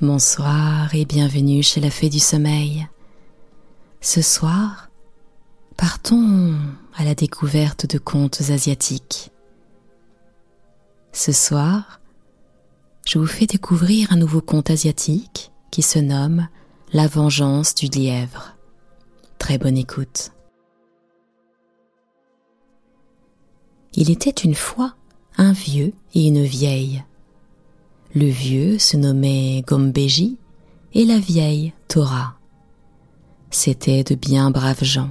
Bonsoir et bienvenue chez la Fée du Sommeil. Ce soir, partons à la découverte de contes asiatiques. Ce soir, je vous fais découvrir un nouveau conte asiatique qui se nomme La vengeance du lièvre. Très bonne écoute. Il était une fois un vieux et une vieille le vieux se nommait Gombeji et la vieille Torah. C'étaient de bien braves gens.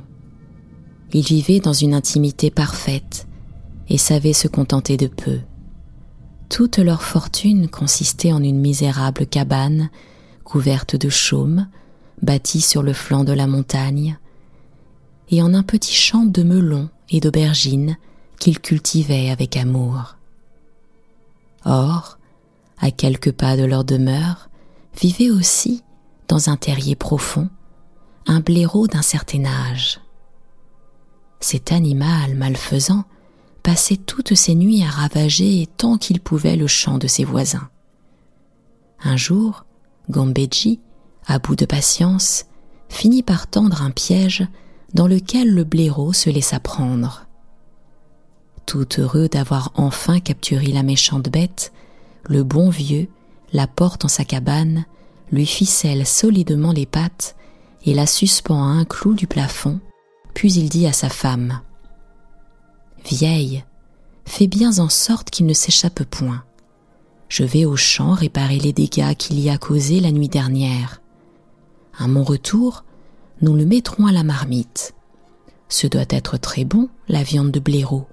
Ils vivaient dans une intimité parfaite et savaient se contenter de peu. Toute leur fortune consistait en une misérable cabane couverte de chaume, bâtie sur le flanc de la montagne, et en un petit champ de melons et d'aubergines qu'ils cultivaient avec amour. Or, à quelques pas de leur demeure, vivait aussi, dans un terrier profond, un blaireau d'un certain âge. Cet animal malfaisant passait toutes ses nuits à ravager tant qu'il pouvait le champ de ses voisins. Un jour, Gombeji, à bout de patience, finit par tendre un piège dans lequel le blaireau se laissa prendre. Tout heureux d'avoir enfin capturé la méchante bête, le bon vieux la porte en sa cabane, lui ficelle solidement les pattes et la suspend à un clou du plafond, puis il dit à sa femme Vieille, fais bien en sorte qu'il ne s'échappe point. Je vais au champ réparer les dégâts qu'il y a causés la nuit dernière. À mon retour, nous le mettrons à la marmite. Ce doit être très bon, la viande de blaireau.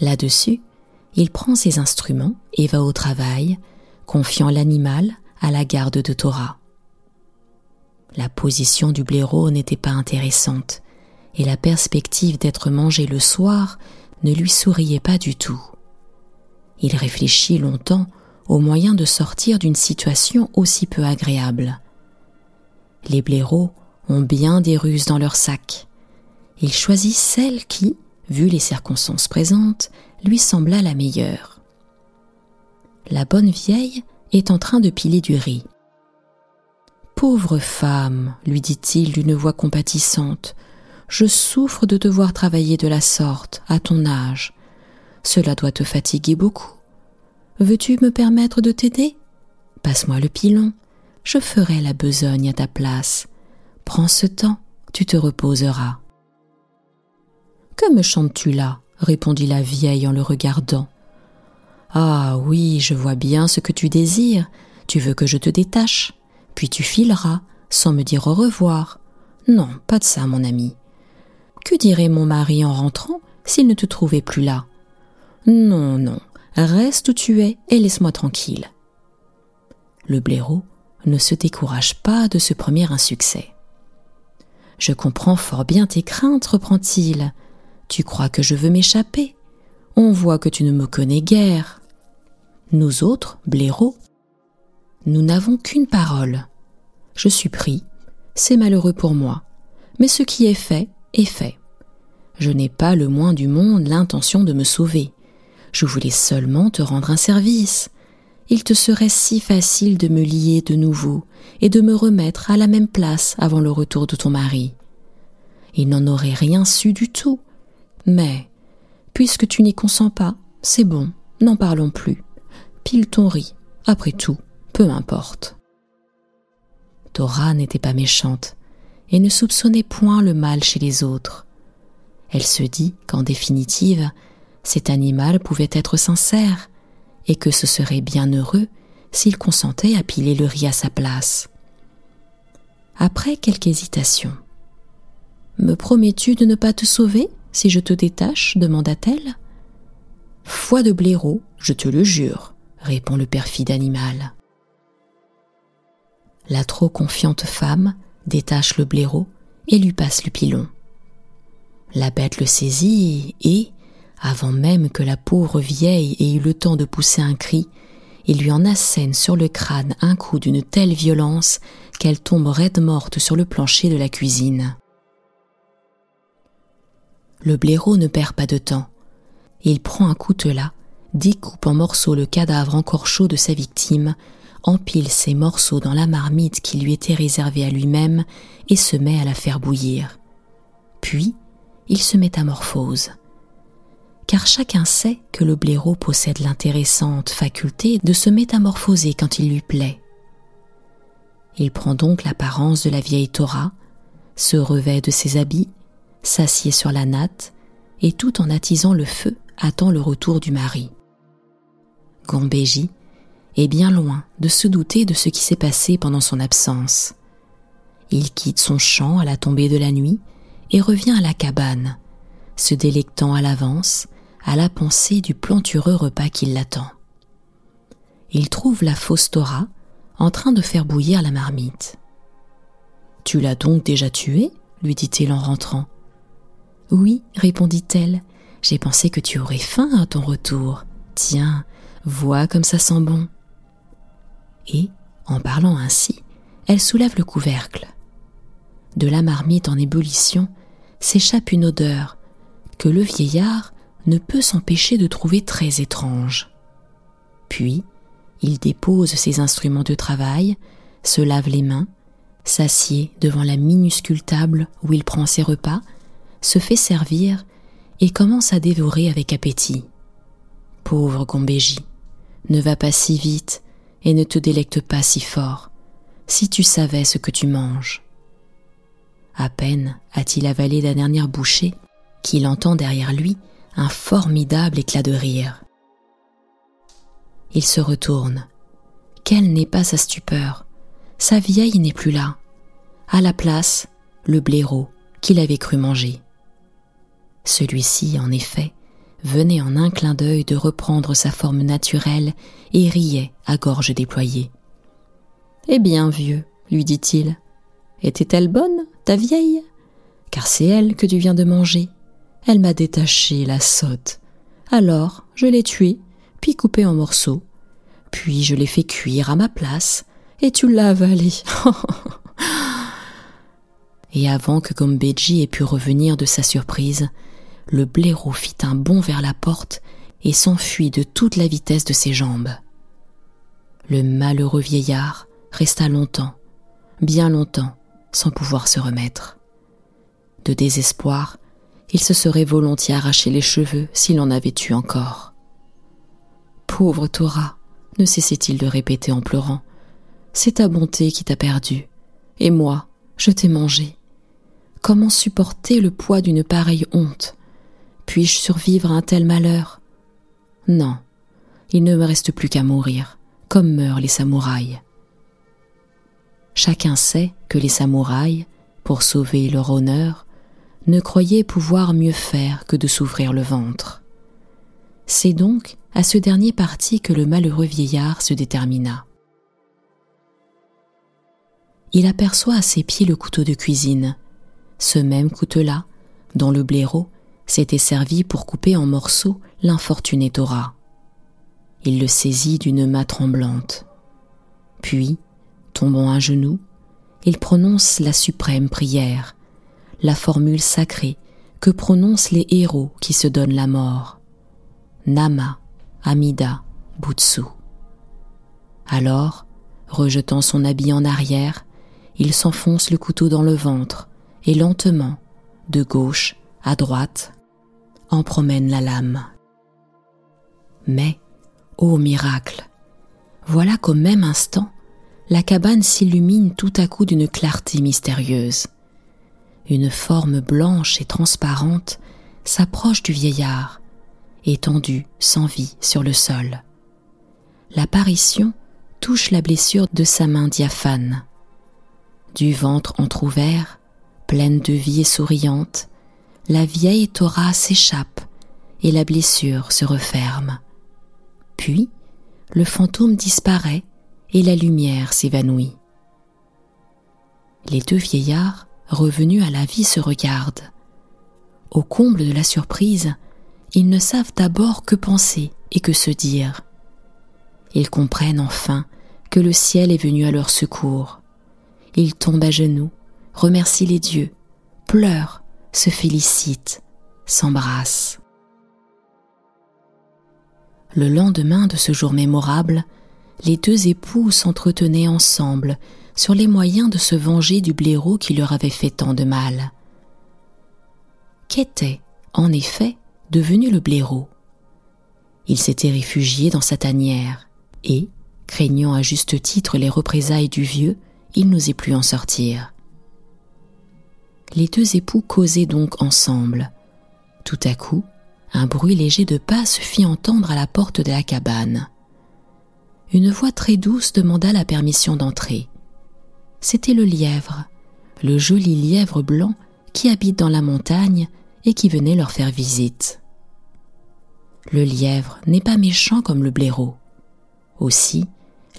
Là-dessus, il prend ses instruments et va au travail, confiant l'animal à la garde de Torah. La position du blaireau n'était pas intéressante, et la perspective d'être mangé le soir ne lui souriait pas du tout. Il réfléchit longtemps au moyen de sortir d'une situation aussi peu agréable. Les blaireaux ont bien des ruses dans leur sac. Il choisit celle qui, vu les circonstances présentes, lui sembla la meilleure. La bonne vieille est en train de piler du riz. Pauvre femme, lui dit-il d'une voix compatissante, je souffre de devoir travailler de la sorte, à ton âge. Cela doit te fatiguer beaucoup. Veux-tu me permettre de t'aider? Passe-moi le pilon, je ferai la besogne à ta place. Prends ce temps, tu te reposeras. Que me chantes-tu là? Répondit la vieille en le regardant. Ah oui, je vois bien ce que tu désires. Tu veux que je te détache, puis tu fileras, sans me dire au revoir. Non, pas de ça, mon ami. Que dirait mon mari en rentrant s'il ne te trouvait plus là? Non, non, reste où tu es et laisse-moi tranquille. Le blaireau ne se décourage pas de ce premier insuccès. Je comprends fort bien tes craintes, reprend-il. Tu crois que je veux m'échapper? On voit que tu ne me connais guère. Nous autres, blaireaux, nous n'avons qu'une parole. Je suis pris, c'est malheureux pour moi, mais ce qui est fait est fait. Je n'ai pas le moins du monde l'intention de me sauver. Je voulais seulement te rendre un service. Il te serait si facile de me lier de nouveau et de me remettre à la même place avant le retour de ton mari. Il n'en aurait rien su du tout, mais, puisque tu n'y consens pas, c'est bon, n'en parlons plus. Pile ton riz, après tout, peu importe. Dora n'était pas méchante et ne soupçonnait point le mal chez les autres. Elle se dit qu'en définitive, cet animal pouvait être sincère et que ce serait bien heureux s'il consentait à piler le riz à sa place. Après quelque hésitation, Me promets-tu de ne pas te sauver? Si je te détache demanda-t-elle. Foi de blaireau, je te le jure, répond le perfide animal. La trop confiante femme détache le blaireau et lui passe le pilon. La bête le saisit et, avant même que la pauvre vieille ait eu le temps de pousser un cri, il lui en assène sur le crâne un coup d'une telle violence qu'elle tombe raide morte sur le plancher de la cuisine. Le blaireau ne perd pas de temps. Il prend un coutelas, découpe en morceaux le cadavre encore chaud de sa victime, empile ces morceaux dans la marmite qui lui était réservée à lui-même et se met à la faire bouillir. Puis, il se métamorphose. Car chacun sait que le blaireau possède l'intéressante faculté de se métamorphoser quand il lui plaît. Il prend donc l'apparence de la vieille Torah, se revêt de ses habits, s'assied sur la natte, et tout en attisant le feu attend le retour du mari. Gambéji est bien loin de se douter de ce qui s'est passé pendant son absence. Il quitte son champ à la tombée de la nuit et revient à la cabane, se délectant à l'avance à la pensée du plantureux repas qui l'attend. Il trouve la fausse Torah en train de faire bouillir la marmite. Tu l'as donc déjà tué lui dit-il en rentrant. Oui, répondit-elle, j'ai pensé que tu aurais faim à ton retour. Tiens, vois comme ça sent bon. Et, en parlant ainsi, elle soulève le couvercle. De la marmite en ébullition s'échappe une odeur que le vieillard ne peut s'empêcher de trouver très étrange. Puis, il dépose ses instruments de travail, se lave les mains, s'assied devant la minuscule table où il prend ses repas, se fait servir et commence à dévorer avec appétit. Pauvre Gombéji, ne va pas si vite et ne te délecte pas si fort, si tu savais ce que tu manges. À peine a-t-il avalé la dernière bouchée qu'il entend derrière lui un formidable éclat de rire. Il se retourne. Quelle n'est pas sa stupeur Sa vieille n'est plus là. À la place, le blaireau qu'il avait cru manger. Celui-ci, en effet, venait en un clin d'œil de reprendre sa forme naturelle et riait à gorge déployée. Eh bien, vieux, lui dit-il, était-elle bonne, ta vieille? Car c'est elle que tu viens de manger. Elle m'a détaché, la sotte. Alors, je l'ai tuée, puis coupée en morceaux. Puis je l'ai fait cuire à ma place, et tu l'as avalée. et avant que Gombeji ait pu revenir de sa surprise, le blaireau fit un bond vers la porte et s'enfuit de toute la vitesse de ses jambes. Le malheureux vieillard resta longtemps, bien longtemps, sans pouvoir se remettre. De désespoir, il se serait volontiers arraché les cheveux s'il en avait eu encore. Pauvre Torah, ne cessait-il de répéter en pleurant, c'est ta bonté qui t'a perdu, et moi, je t'ai mangé. Comment supporter le poids d'une pareille honte puis-je survivre à un tel malheur? Non, il ne me reste plus qu'à mourir, comme meurent les samouraïs. Chacun sait que les samouraïs, pour sauver leur honneur, ne croyaient pouvoir mieux faire que de s'ouvrir le ventre. C'est donc à ce dernier parti que le malheureux vieillard se détermina. Il aperçoit à ses pieds le couteau de cuisine, ce même couteau-là, dont le blaireau s'était servi pour couper en morceaux l'infortuné Torah. Il le saisit d'une main tremblante. Puis, tombant à genoux, il prononce la suprême prière, la formule sacrée que prononcent les héros qui se donnent la mort. Nama, Amida, Butsu. Alors, rejetant son habit en arrière, il s'enfonce le couteau dans le ventre et lentement, de gauche à droite, en promène la lame. Mais, ô miracle, voilà qu'au même instant, la cabane s'illumine tout à coup d'une clarté mystérieuse. Une forme blanche et transparente s'approche du vieillard, étendu sans vie sur le sol. L'apparition touche la blessure de sa main diaphane. Du ventre entr'ouvert, pleine de vie et souriante, la vieille Torah s'échappe et la blessure se referme. Puis, le fantôme disparaît et la lumière s'évanouit. Les deux vieillards, revenus à la vie, se regardent. Au comble de la surprise, ils ne savent d'abord que penser et que se dire. Ils comprennent enfin que le ciel est venu à leur secours. Ils tombent à genoux, remercient les dieux, pleurent se félicitent, s'embrassent. Le lendemain de ce jour mémorable, les deux époux s'entretenaient ensemble sur les moyens de se venger du blaireau qui leur avait fait tant de mal. Qu'était, en effet, devenu le blaireau? Il s'était réfugié dans sa tanière, et, craignant à juste titre les représailles du vieux, il n'osait plus en sortir. Les deux époux causaient donc ensemble. Tout à coup, un bruit léger de pas se fit entendre à la porte de la cabane. Une voix très douce demanda la permission d'entrer. C'était le lièvre, le joli lièvre blanc qui habite dans la montagne et qui venait leur faire visite. Le lièvre n'est pas méchant comme le blaireau. Aussi,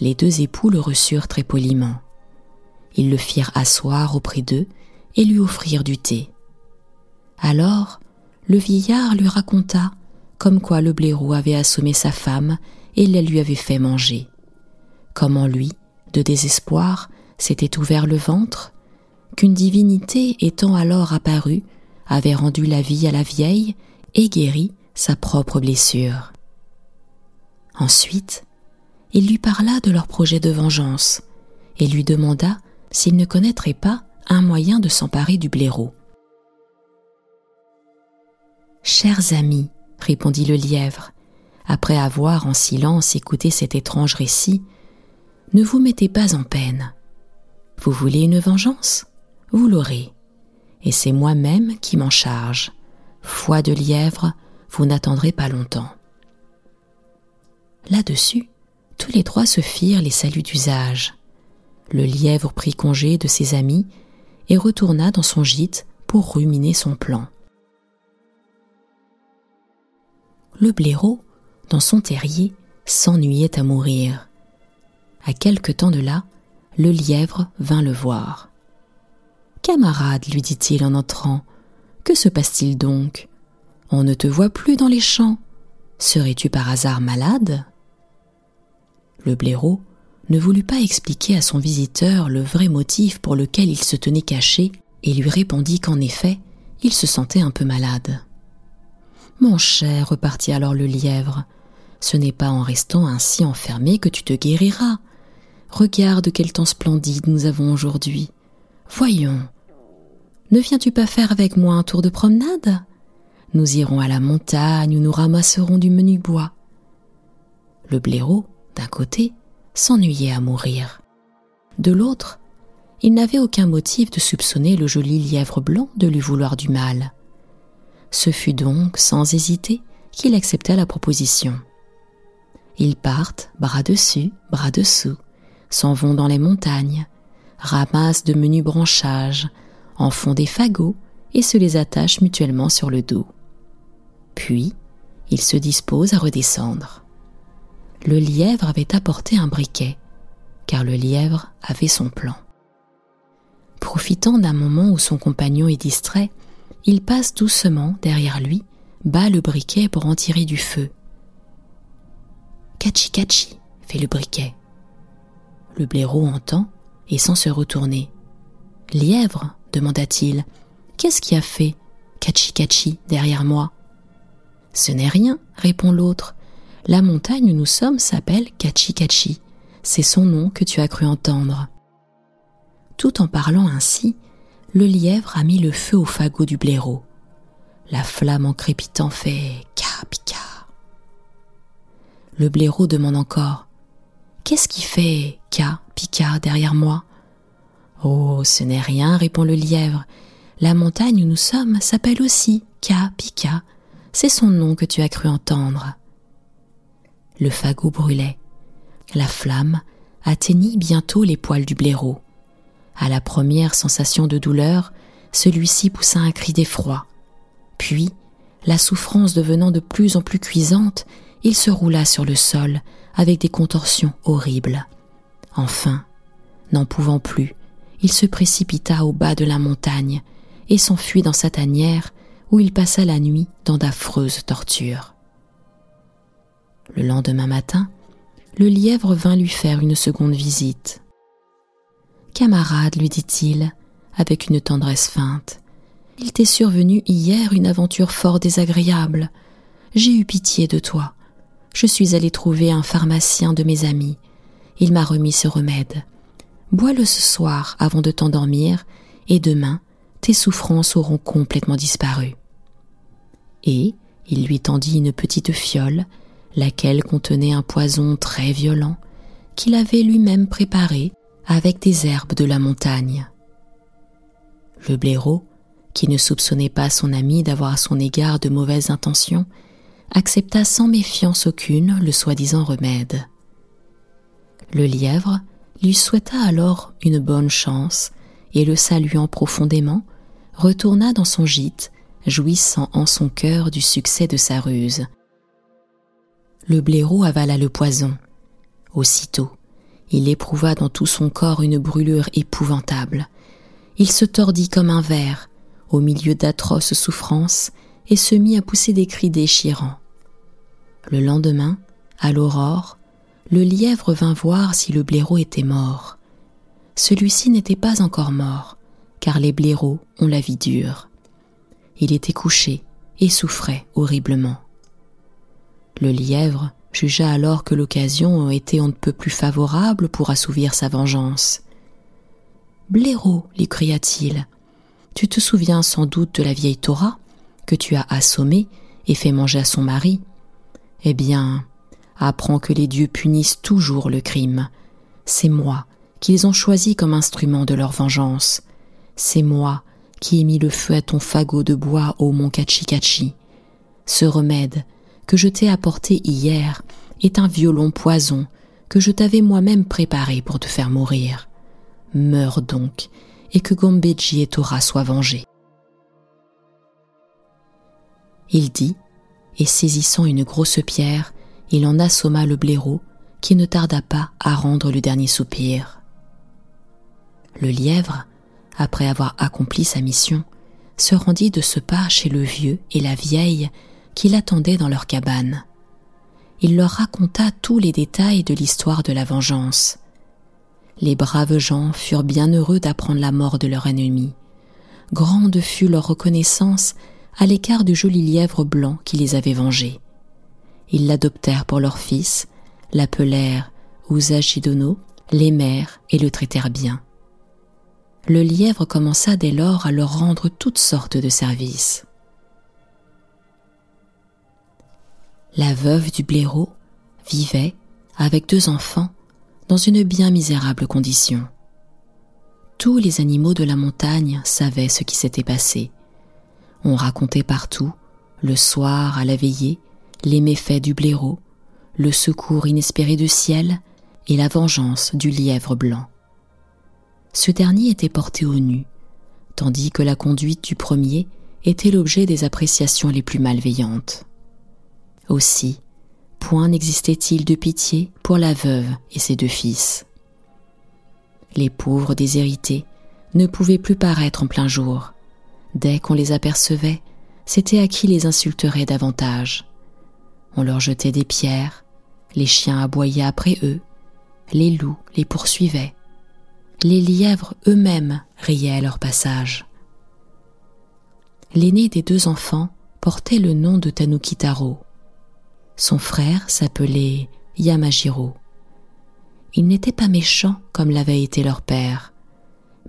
les deux époux le reçurent très poliment. Ils le firent asseoir auprès d'eux et lui offrirent du thé. Alors, le vieillard lui raconta comme quoi le blaireau avait assommé sa femme et la lui avait fait manger. Comment lui, de désespoir, s'était ouvert le ventre, qu'une divinité étant alors apparue, avait rendu la vie à la vieille et guéri sa propre blessure. Ensuite, il lui parla de leur projet de vengeance et lui demanda s'il ne connaîtrait pas un moyen de s'emparer du blaireau. Chers amis, répondit le lièvre, après avoir en silence écouté cet étrange récit, ne vous mettez pas en peine. Vous voulez une vengeance? Vous l'aurez. Et c'est moi-même qui m'en charge. Foi de lièvre, vous n'attendrez pas longtemps. Là-dessus, tous les trois se firent les saluts d'usage. Le lièvre prit congé de ses amis et retourna dans son gîte pour ruminer son plan. Le blaireau, dans son terrier, s'ennuyait à mourir. À quelque temps de là, le lièvre vint le voir. Camarade, lui dit-il en entrant, que se passe-t-il donc? On ne te voit plus dans les champs. Serais-tu par hasard malade? Le blaireau ne voulut pas expliquer à son visiteur le vrai motif pour lequel il se tenait caché et lui répondit qu'en effet, il se sentait un peu malade. Mon cher, repartit alors le lièvre, ce n'est pas en restant ainsi enfermé que tu te guériras. Regarde quel temps splendide nous avons aujourd'hui. Voyons. Ne viens-tu pas faire avec moi un tour de promenade? Nous irons à la montagne où nous ramasserons du menu bois. Le blaireau, d'un côté, s'ennuyait à mourir. De l'autre, il n'avait aucun motif de soupçonner le joli lièvre blanc de lui vouloir du mal. Ce fut donc, sans hésiter, qu'il accepta la proposition. Ils partent, bras dessus, bras dessous, s'en vont dans les montagnes, ramassent de menus branchages, en font des fagots et se les attachent mutuellement sur le dos. Puis, ils se disposent à redescendre le lièvre avait apporté un briquet, car le lièvre avait son plan. Profitant d'un moment où son compagnon est distrait, il passe doucement derrière lui, bat le briquet pour en tirer du feu. Cachi cachi, fait le briquet. Le blaireau entend et sans se retourner. Lièvre, demanda-t-il, qu'est-ce qui a fait Cachi cachi derrière moi? Ce n'est rien, répond l'autre, la montagne où nous sommes s'appelle Kachi C'est son nom que tu as cru entendre. Tout en parlant ainsi, le lièvre a mis le feu au fagot du blaireau. La flamme en crépitant fait ka pika. Le blaireau demande encore Qu'est-ce qui fait ka pika derrière moi? Oh, ce n'est rien, répond le lièvre. La montagne où nous sommes s'appelle aussi ka pika. C'est son nom que tu as cru entendre le fagot brûlait. La flamme atteignit bientôt les poils du blaireau. À la première sensation de douleur, celui-ci poussa un cri d'effroi. Puis, la souffrance devenant de plus en plus cuisante, il se roula sur le sol avec des contorsions horribles. Enfin, n'en pouvant plus, il se précipita au bas de la montagne et s'enfuit dans sa tanière où il passa la nuit dans d'affreuses tortures. Le lendemain matin, le lièvre vint lui faire une seconde visite. Camarade, lui dit-il, avec une tendresse feinte, il t'est survenu hier une aventure fort désagréable. J'ai eu pitié de toi. je suis allé trouver un pharmacien de mes amis. Il m'a remis ce remède. Bois-le ce soir avant de t'endormir, et demain tes souffrances auront complètement disparu. Et il lui tendit une petite fiole, laquelle contenait un poison très violent, qu'il avait lui-même préparé avec des herbes de la montagne. Le blaireau, qui ne soupçonnait pas son ami d'avoir à son égard de mauvaises intentions, accepta sans méfiance aucune le soi-disant remède. Le lièvre lui souhaita alors une bonne chance et le saluant profondément, retourna dans son gîte, jouissant en son cœur du succès de sa ruse. Le blaireau avala le poison. Aussitôt, il éprouva dans tout son corps une brûlure épouvantable. Il se tordit comme un ver, au milieu d'atroces souffrances, et se mit à pousser des cris déchirants. Le lendemain, à l'aurore, le lièvre vint voir si le blaireau était mort. Celui-ci n'était pas encore mort, car les blaireaux ont la vie dure. Il était couché et souffrait horriblement. Le lièvre jugea alors que l'occasion était on ne peut plus favorable pour assouvir sa vengeance. Blaireau, lui cria-t-il, tu te souviens sans doute de la vieille Torah que tu as assommée et fait manger à son mari? Eh bien, apprends que les dieux punissent toujours le crime. C'est moi qu'ils ont choisi comme instrument de leur vengeance. C'est moi qui ai mis le feu à ton fagot de bois au mont Kachikachi. Ce remède que je t'ai apporté hier est un violon poison que je t'avais moi-même préparé pour te faire mourir. Meurs donc, et que Gombeji et Tora soient vengés. Il dit, et saisissant une grosse pierre, il en assomma le blaireau, qui ne tarda pas à rendre le dernier soupir. Le lièvre, après avoir accompli sa mission, se rendit de ce pas chez le vieux et la vieille qui l'attendaient dans leur cabane. Il leur raconta tous les détails de l'histoire de la vengeance. Les braves gens furent bien heureux d'apprendre la mort de leur ennemi. Grande fut leur reconnaissance à l'écart du joli lièvre blanc qui les avait vengés. Ils l'adoptèrent pour leur fils, l'appelèrent Usajidono, l'aimèrent et le traitèrent bien. Le lièvre commença dès lors à leur rendre toutes sortes de services. La veuve du blaireau vivait, avec deux enfants, dans une bien misérable condition. Tous les animaux de la montagne savaient ce qui s'était passé. On racontait partout, le soir à la veillée, les méfaits du blaireau, le secours inespéré du ciel et la vengeance du lièvre blanc. Ce dernier était porté au nu, tandis que la conduite du premier était l'objet des appréciations les plus malveillantes. Aussi, point n'existait-il de pitié pour la veuve et ses deux fils. Les pauvres déshérités ne pouvaient plus paraître en plein jour. Dès qu'on les apercevait, c'était à qui les insulterait davantage. On leur jetait des pierres, les chiens aboyaient après eux, les loups les poursuivaient, les lièvres eux-mêmes riaient à leur passage. L'aîné des deux enfants portait le nom de Tanukitaro. Son frère s'appelait Yamajiro. Il n'était pas méchant comme l'avait été leur père,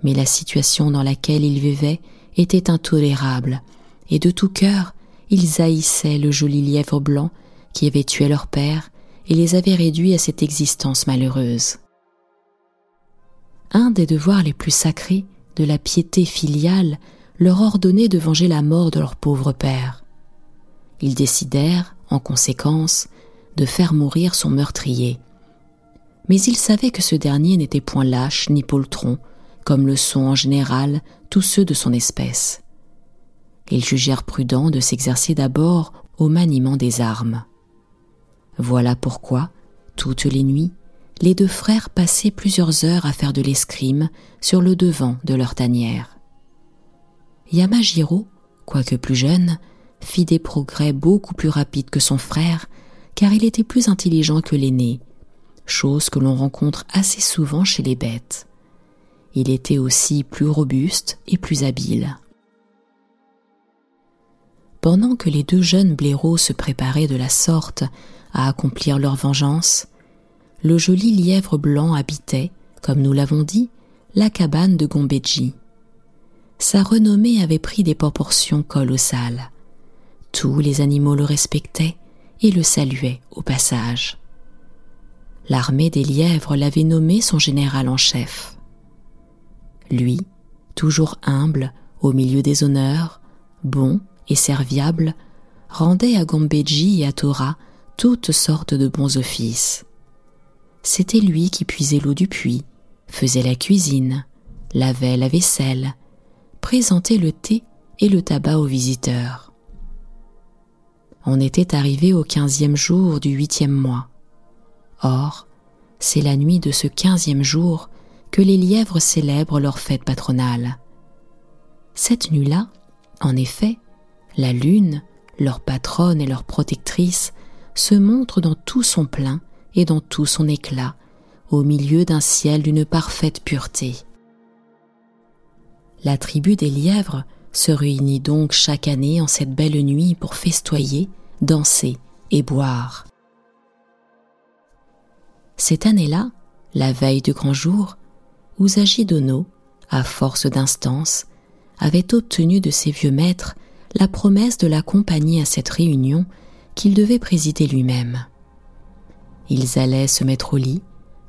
mais la situation dans laquelle ils vivaient était intolérable, et de tout cœur ils haïssaient le joli lièvre blanc qui avait tué leur père et les avait réduits à cette existence malheureuse. Un des devoirs les plus sacrés de la piété filiale leur ordonnait de venger la mort de leur pauvre père. Ils décidèrent, en conséquence, de faire mourir son meurtrier. Mais ils savaient que ce dernier n'était point lâche ni poltron, comme le sont en général tous ceux de son espèce. Ils jugèrent prudent de s'exercer d'abord au maniement des armes. Voilà pourquoi, toutes les nuits, les deux frères passaient plusieurs heures à faire de l'escrime sur le devant de leur tanière. Yamajiro, quoique plus jeune, fit des progrès beaucoup plus rapides que son frère, car il était plus intelligent que l'aîné, chose que l'on rencontre assez souvent chez les bêtes. Il était aussi plus robuste et plus habile. Pendant que les deux jeunes blaireaux se préparaient de la sorte à accomplir leur vengeance, le joli lièvre blanc habitait, comme nous l'avons dit, la cabane de Gombedji. Sa renommée avait pris des proportions colossales. Tous les animaux le respectaient et le saluaient au passage. L'armée des lièvres l'avait nommé son général en chef. Lui, toujours humble au milieu des honneurs, bon et serviable, rendait à Gombeji et à Torah toutes sortes de bons offices. C'était lui qui puisait l'eau du puits, faisait la cuisine, lavait la vaisselle, présentait le thé et le tabac aux visiteurs. On était arrivé au quinzième jour du huitième mois. Or, c'est la nuit de ce quinzième jour que les lièvres célèbrent leur fête patronale. Cette nuit-là, en effet, la lune, leur patronne et leur protectrice, se montre dans tout son plein et dans tout son éclat, au milieu d'un ciel d'une parfaite pureté. La tribu des lièvres se réunit donc chaque année en cette belle nuit pour festoyer, danser et boire. Cette année-là, la veille du grand jour, Usagi Dono, à force d'instance, avait obtenu de ses vieux maîtres la promesse de l'accompagner à cette réunion qu'il devait présider lui-même. Ils allaient se mettre au lit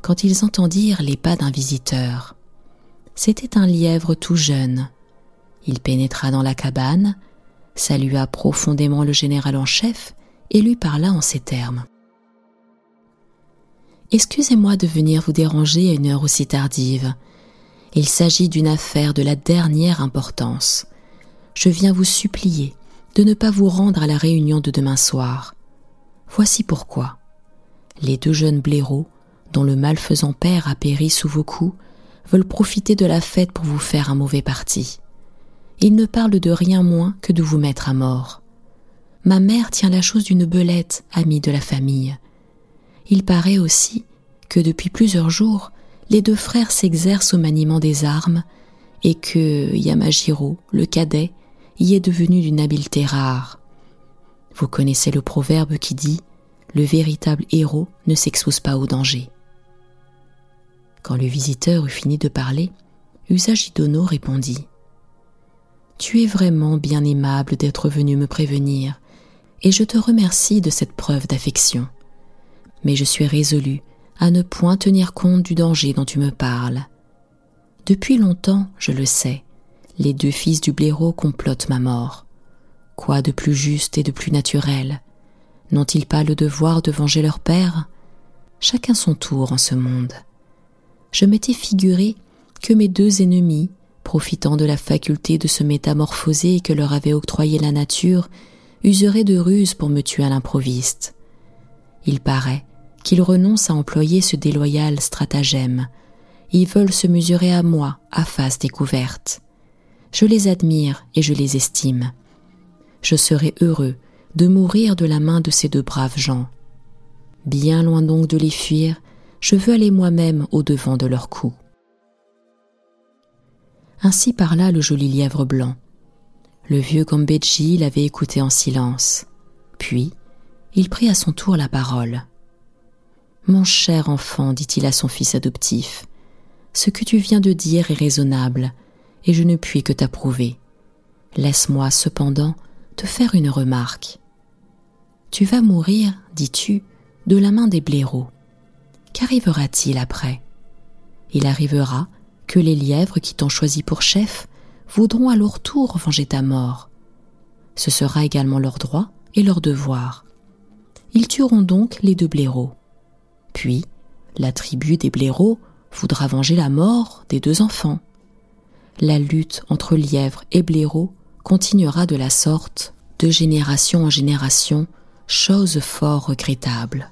quand ils entendirent les pas d'un visiteur. C'était un lièvre tout jeune. Il pénétra dans la cabane, salua profondément le général en chef et lui parla en ces termes. Excusez-moi de venir vous déranger à une heure aussi tardive. Il s'agit d'une affaire de la dernière importance. Je viens vous supplier de ne pas vous rendre à la réunion de demain soir. Voici pourquoi. Les deux jeunes blaireaux, dont le malfaisant père a péri sous vos coups, veulent profiter de la fête pour vous faire un mauvais parti. Ils ne parlent de rien moins que de vous mettre à mort. Ma mère tient la chose d'une belette, amie de la famille. Il paraît aussi que depuis plusieurs jours, les deux frères s'exercent au maniement des armes et que Yamajiro, le cadet, y est devenu d'une habileté rare. Vous connaissez le proverbe qui dit Le véritable héros ne s'expose pas au danger. Quand le visiteur eut fini de parler, Usagidono répondit Tu es vraiment bien aimable d'être venu me prévenir, et je te remercie de cette preuve d'affection. Mais je suis résolu à ne point tenir compte du danger dont tu me parles. Depuis longtemps, je le sais, les deux fils du blaireau complotent ma mort. Quoi de plus juste et de plus naturel? N'ont-ils pas le devoir de venger leur père? Chacun son tour en ce monde. Je m'étais figuré que mes deux ennemis, profitant de la faculté de se métamorphoser que leur avait octroyée la nature, useraient de ruses pour me tuer à l'improviste. Il paraît qu'ils renoncent à employer ce déloyal stratagème. Ils veulent se mesurer à moi à face découverte. Je les admire et je les estime. Je serai heureux de mourir de la main de ces deux braves gens. Bien loin donc de les fuir, je veux aller moi-même au-devant de leurs coups. Ainsi parla le joli lièvre blanc. Le vieux Gambedji l'avait écouté en silence. Puis, il prit à son tour la parole. Mon cher enfant, dit-il à son fils adoptif, ce que tu viens de dire est raisonnable, et je ne puis que t'approuver. Laisse-moi cependant te faire une remarque. Tu vas mourir, dis-tu, de la main des blaireaux. Qu'arrivera-t-il après? Il arrivera que les lièvres qui t'ont choisi pour chef voudront à leur tour venger ta mort. Ce sera également leur droit et leur devoir. Ils tueront donc les deux blaireaux. Puis, la tribu des blaireaux voudra venger la mort des deux enfants la lutte entre lièvre et blaireau continuera de la sorte, de génération en génération, chose fort regrettable.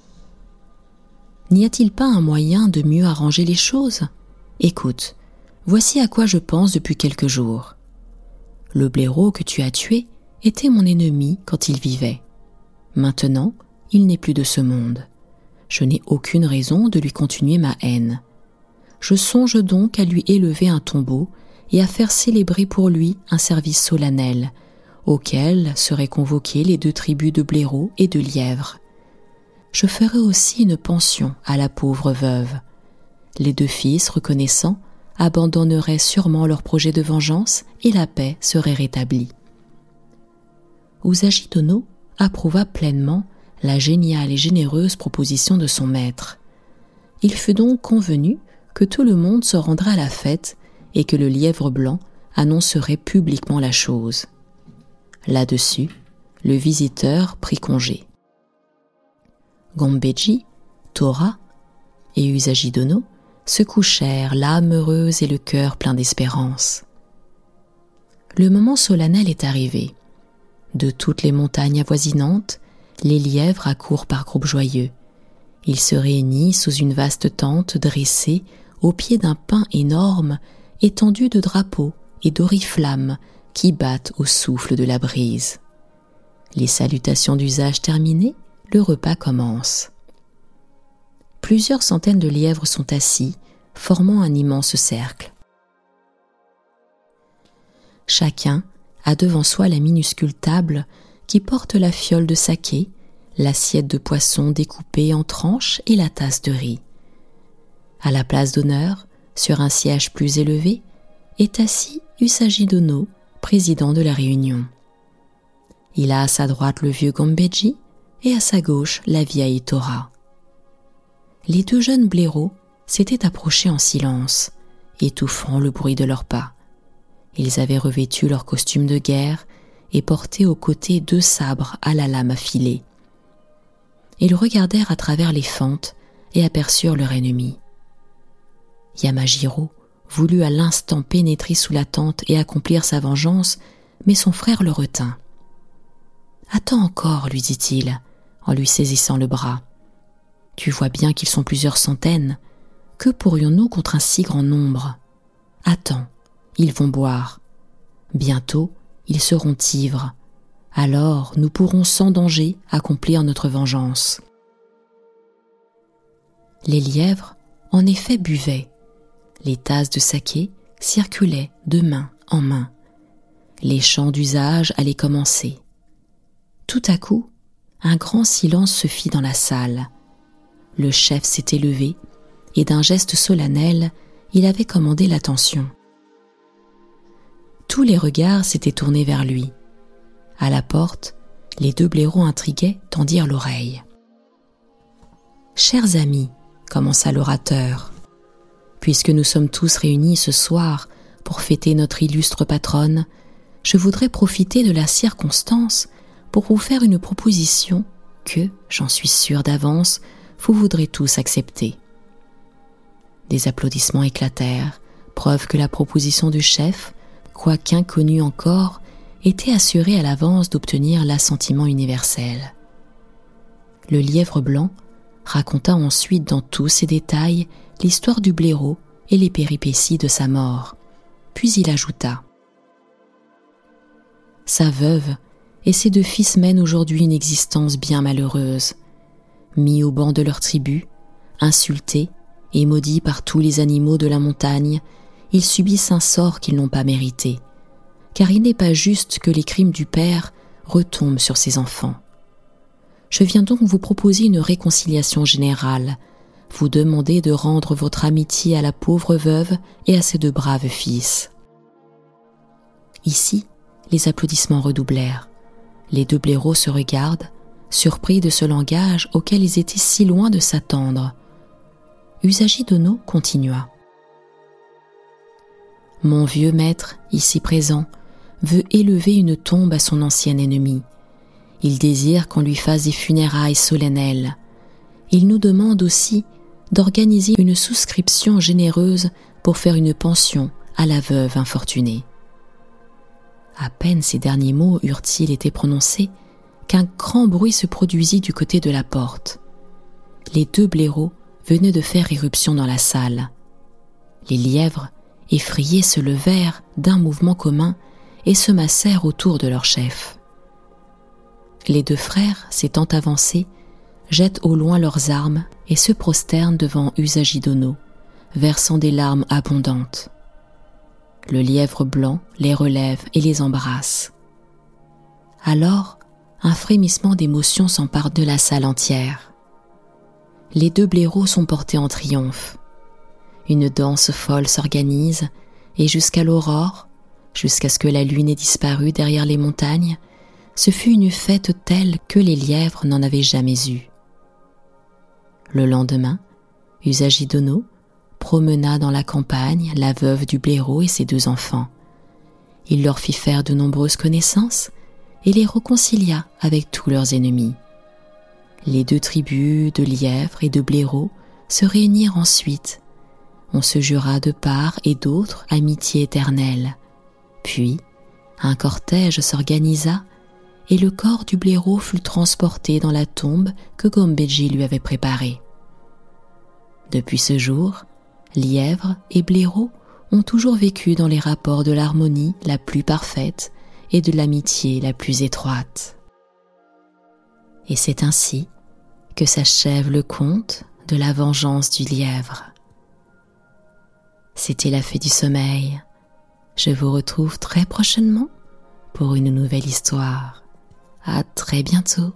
N'y a-t-il pas un moyen de mieux arranger les choses? Écoute, voici à quoi je pense depuis quelques jours. Le blaireau que tu as tué était mon ennemi quand il vivait. Maintenant, il n'est plus de ce monde. Je n'ai aucune raison de lui continuer ma haine. Je songe donc à lui élever un tombeau et à faire célébrer pour lui un service solennel, auquel seraient convoquées les deux tribus de blaireaux et de lièvres. Je ferai aussi une pension à la pauvre veuve. Les deux fils, reconnaissant, abandonneraient sûrement leur projet de vengeance et la paix serait rétablie. Usagi Tono approuva pleinement la géniale et généreuse proposition de son maître. Il fut donc convenu que tout le monde se rendra à la fête et que le lièvre blanc annoncerait publiquement la chose. Là-dessus, le visiteur prit congé. Gombeji, Tora et Usagi Dono se couchèrent, l'âme heureuse et le cœur plein d'espérance. Le moment solennel est arrivé. De toutes les montagnes avoisinantes, les lièvres accourent par groupes joyeux. Ils se réunissent sous une vaste tente dressée au pied d'un pin énorme étendu de drapeaux et d'oriflammes qui battent au souffle de la brise. Les salutations d'usage terminées, le repas commence. Plusieurs centaines de lièvres sont assis, formant un immense cercle. Chacun a devant soi la minuscule table qui porte la fiole de saké, l'assiette de poisson découpée en tranches et la tasse de riz. À la place d'honneur, sur un siège plus élevé, est assis Usagi Dono, président de la réunion. Il a à sa droite le vieux Gombeji et à sa gauche la vieille Tora. Les deux jeunes blaireaux s'étaient approchés en silence, étouffant le bruit de leurs pas. Ils avaient revêtu leur costume de guerre et portaient aux côtés deux sabres à la lame affilée. Ils regardèrent à travers les fentes et aperçurent leur ennemi. Yamajiro voulut à l'instant pénétrer sous la tente et accomplir sa vengeance, mais son frère le retint. Attends encore, lui dit-il, en lui saisissant le bras. Tu vois bien qu'ils sont plusieurs centaines. Que pourrions-nous contre un si grand nombre? Attends, ils vont boire. Bientôt, ils seront ivres. Alors nous pourrons sans danger accomplir notre vengeance. Les lièvres, en effet, buvaient. Les tasses de saké circulaient de main en main. Les chants d'usage allaient commencer. Tout à coup, un grand silence se fit dans la salle. Le chef s'était levé et d'un geste solennel, il avait commandé l'attention. Tous les regards s'étaient tournés vers lui. À la porte, les deux blaireaux intrigués tendirent l'oreille. Chers amis, commença l'orateur, puisque nous sommes tous réunis ce soir pour fêter notre illustre patronne, je voudrais profiter de la circonstance pour vous faire une proposition que, j'en suis sûr d'avance, vous voudrez tous accepter. Des applaudissements éclatèrent, preuve que la proposition du chef, quoiqu'inconnue encore, était assurée à l'avance d'obtenir l'assentiment universel. Le lièvre blanc raconta ensuite dans tous ses détails l'histoire du blaireau et les péripéties de sa mort. Puis il ajouta Sa veuve et ses deux fils mènent aujourd'hui une existence bien malheureuse. Mis au banc de leur tribu, insultés et maudits par tous les animaux de la montagne, ils subissent un sort qu'ils n'ont pas mérité, car il n'est pas juste que les crimes du père retombent sur ses enfants. Je viens donc vous proposer une réconciliation générale, vous demander de rendre votre amitié à la pauvre veuve et à ses deux braves fils. Ici, les applaudissements redoublèrent. Les deux blaireaux se regardent, surpris de ce langage auquel ils étaient si loin de s'attendre. Usagi Dono continua. Mon vieux maître, ici présent, veut élever une tombe à son ancien ennemi. Il désire qu'on lui fasse des funérailles solennelles. Il nous demande aussi d'organiser une souscription généreuse pour faire une pension à la veuve infortunée. À peine ces derniers mots eurent-ils été prononcés qu'un grand bruit se produisit du côté de la porte. Les deux blaireaux venaient de faire irruption dans la salle. Les lièvres, effrayés, se levèrent d'un mouvement commun et se massèrent autour de leur chef. Les deux frères, s'étant avancés, jettent au loin leurs armes et se prosternent devant Usagidono, versant des larmes abondantes. Le lièvre blanc les relève et les embrasse. Alors, un frémissement d'émotion s'empare de la salle entière. Les deux blaireaux sont portés en triomphe. Une danse folle s'organise, et jusqu'à l'aurore, jusqu'à ce que la lune ait disparu derrière les montagnes, ce fut une fête telle que les lièvres n'en avaient jamais eu. Le lendemain, Usagidono promena dans la campagne la veuve du blaireau et ses deux enfants. Il leur fit faire de nombreuses connaissances et les réconcilia avec tous leurs ennemis. Les deux tribus de lièvres et de blaireaux se réunirent ensuite. On se jura de part et d'autre amitié éternelle. Puis, un cortège s'organisa et le corps du blaireau fut transporté dans la tombe que Gombeji lui avait préparée. Depuis ce jour, lièvre et blaireau ont toujours vécu dans les rapports de l'harmonie la plus parfaite et de l'amitié la plus étroite. Et c'est ainsi que s'achève le conte de la vengeance du lièvre. C'était la fée du sommeil. Je vous retrouve très prochainement pour une nouvelle histoire. À très bientôt.